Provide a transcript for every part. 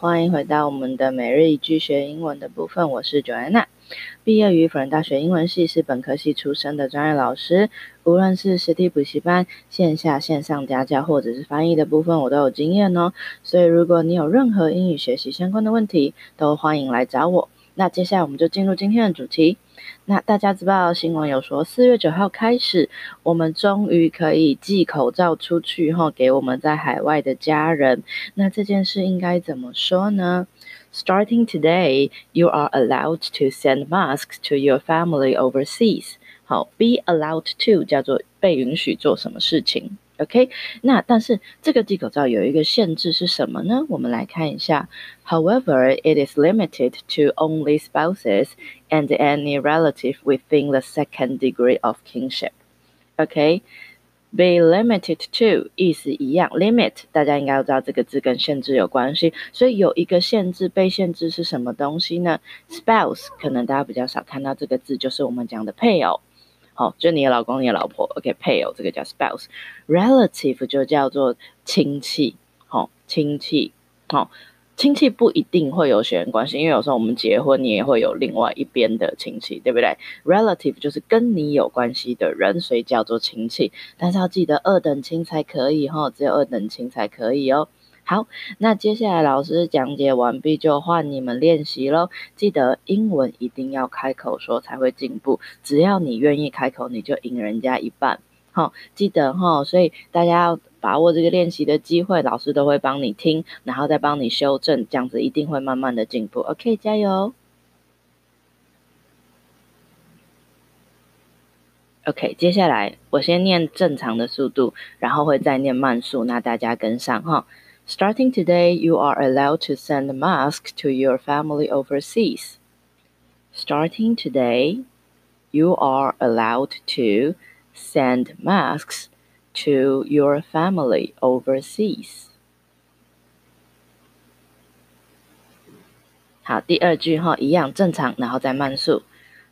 欢迎回到我们的每日一句学英文的部分，我是 Joanna，毕业于辅仁大学英文系，是本科系出身的专业老师。无论是实体补习班、线下线上家教，或者是翻译的部分，我都有经验哦。所以如果你有任何英语学习相关的问题，都欢迎来找我。那接下来我们就进入今天的主题。那大家知道新闻有说，四月九号开始，我们终于可以寄口罩出去后，给我们在海外的家人。那这件事应该怎么说呢？Starting today, you are allowed to send masks to your family overseas. 好，be allowed to 叫做被允许做什么事情。OK，那但是这个寄口罩有一个限制是什么呢？我们来看一下。However, it is limited to only spouses and any relative within the second degree of kinship. OK, be limited to 意思一样，limit 大家应该都知道这个字跟限制有关系，所以有一个限制，被限制是什么东西呢？Spouse 可能大家比较少看到这个字，就是我们讲的配偶。 好，就你的老公、你的老婆，OK，配偶这个叫 spouse，relative 就叫做亲戚，好，亲戚，好，亲戚不一定会有血缘关系，因为有时候我们结婚，你也会有另外一边的亲戚，对不对？relative 就是跟你有关系的人，所以叫做亲戚，但是要记得二等亲才可以哈，只有二等亲才可以哦。好，那接下来老师讲解完毕，就换你们练习喽。记得英文一定要开口说才会进步，只要你愿意开口，你就赢人家一半。好，记得哈，所以大家要把握这个练习的机会，老师都会帮你听，然后再帮你修正，这样子一定会慢慢的进步。OK，加油。OK，接下来我先念正常的速度，然后会再念慢速，那大家跟上哈。Starting today, you are allowed to send masks to your family overseas. Starting today, you are allowed to send masks to your family overseas. 好，第二句哈，一样正常，然后再慢速。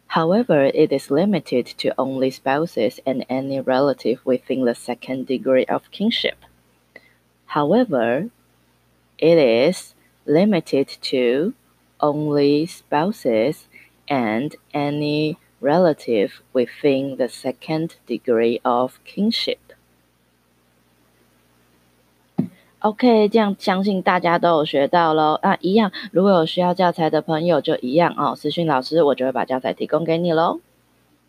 However, it is limited to only spouses and any relative within the second degree of kinship. However, it is limited to only spouses and any relative within the second degree of kinship. OK，这样相信大家都有学到喽。那一样，如果有需要教材的朋友，就一样哦，私讯老师，我就会把教材提供给你喽。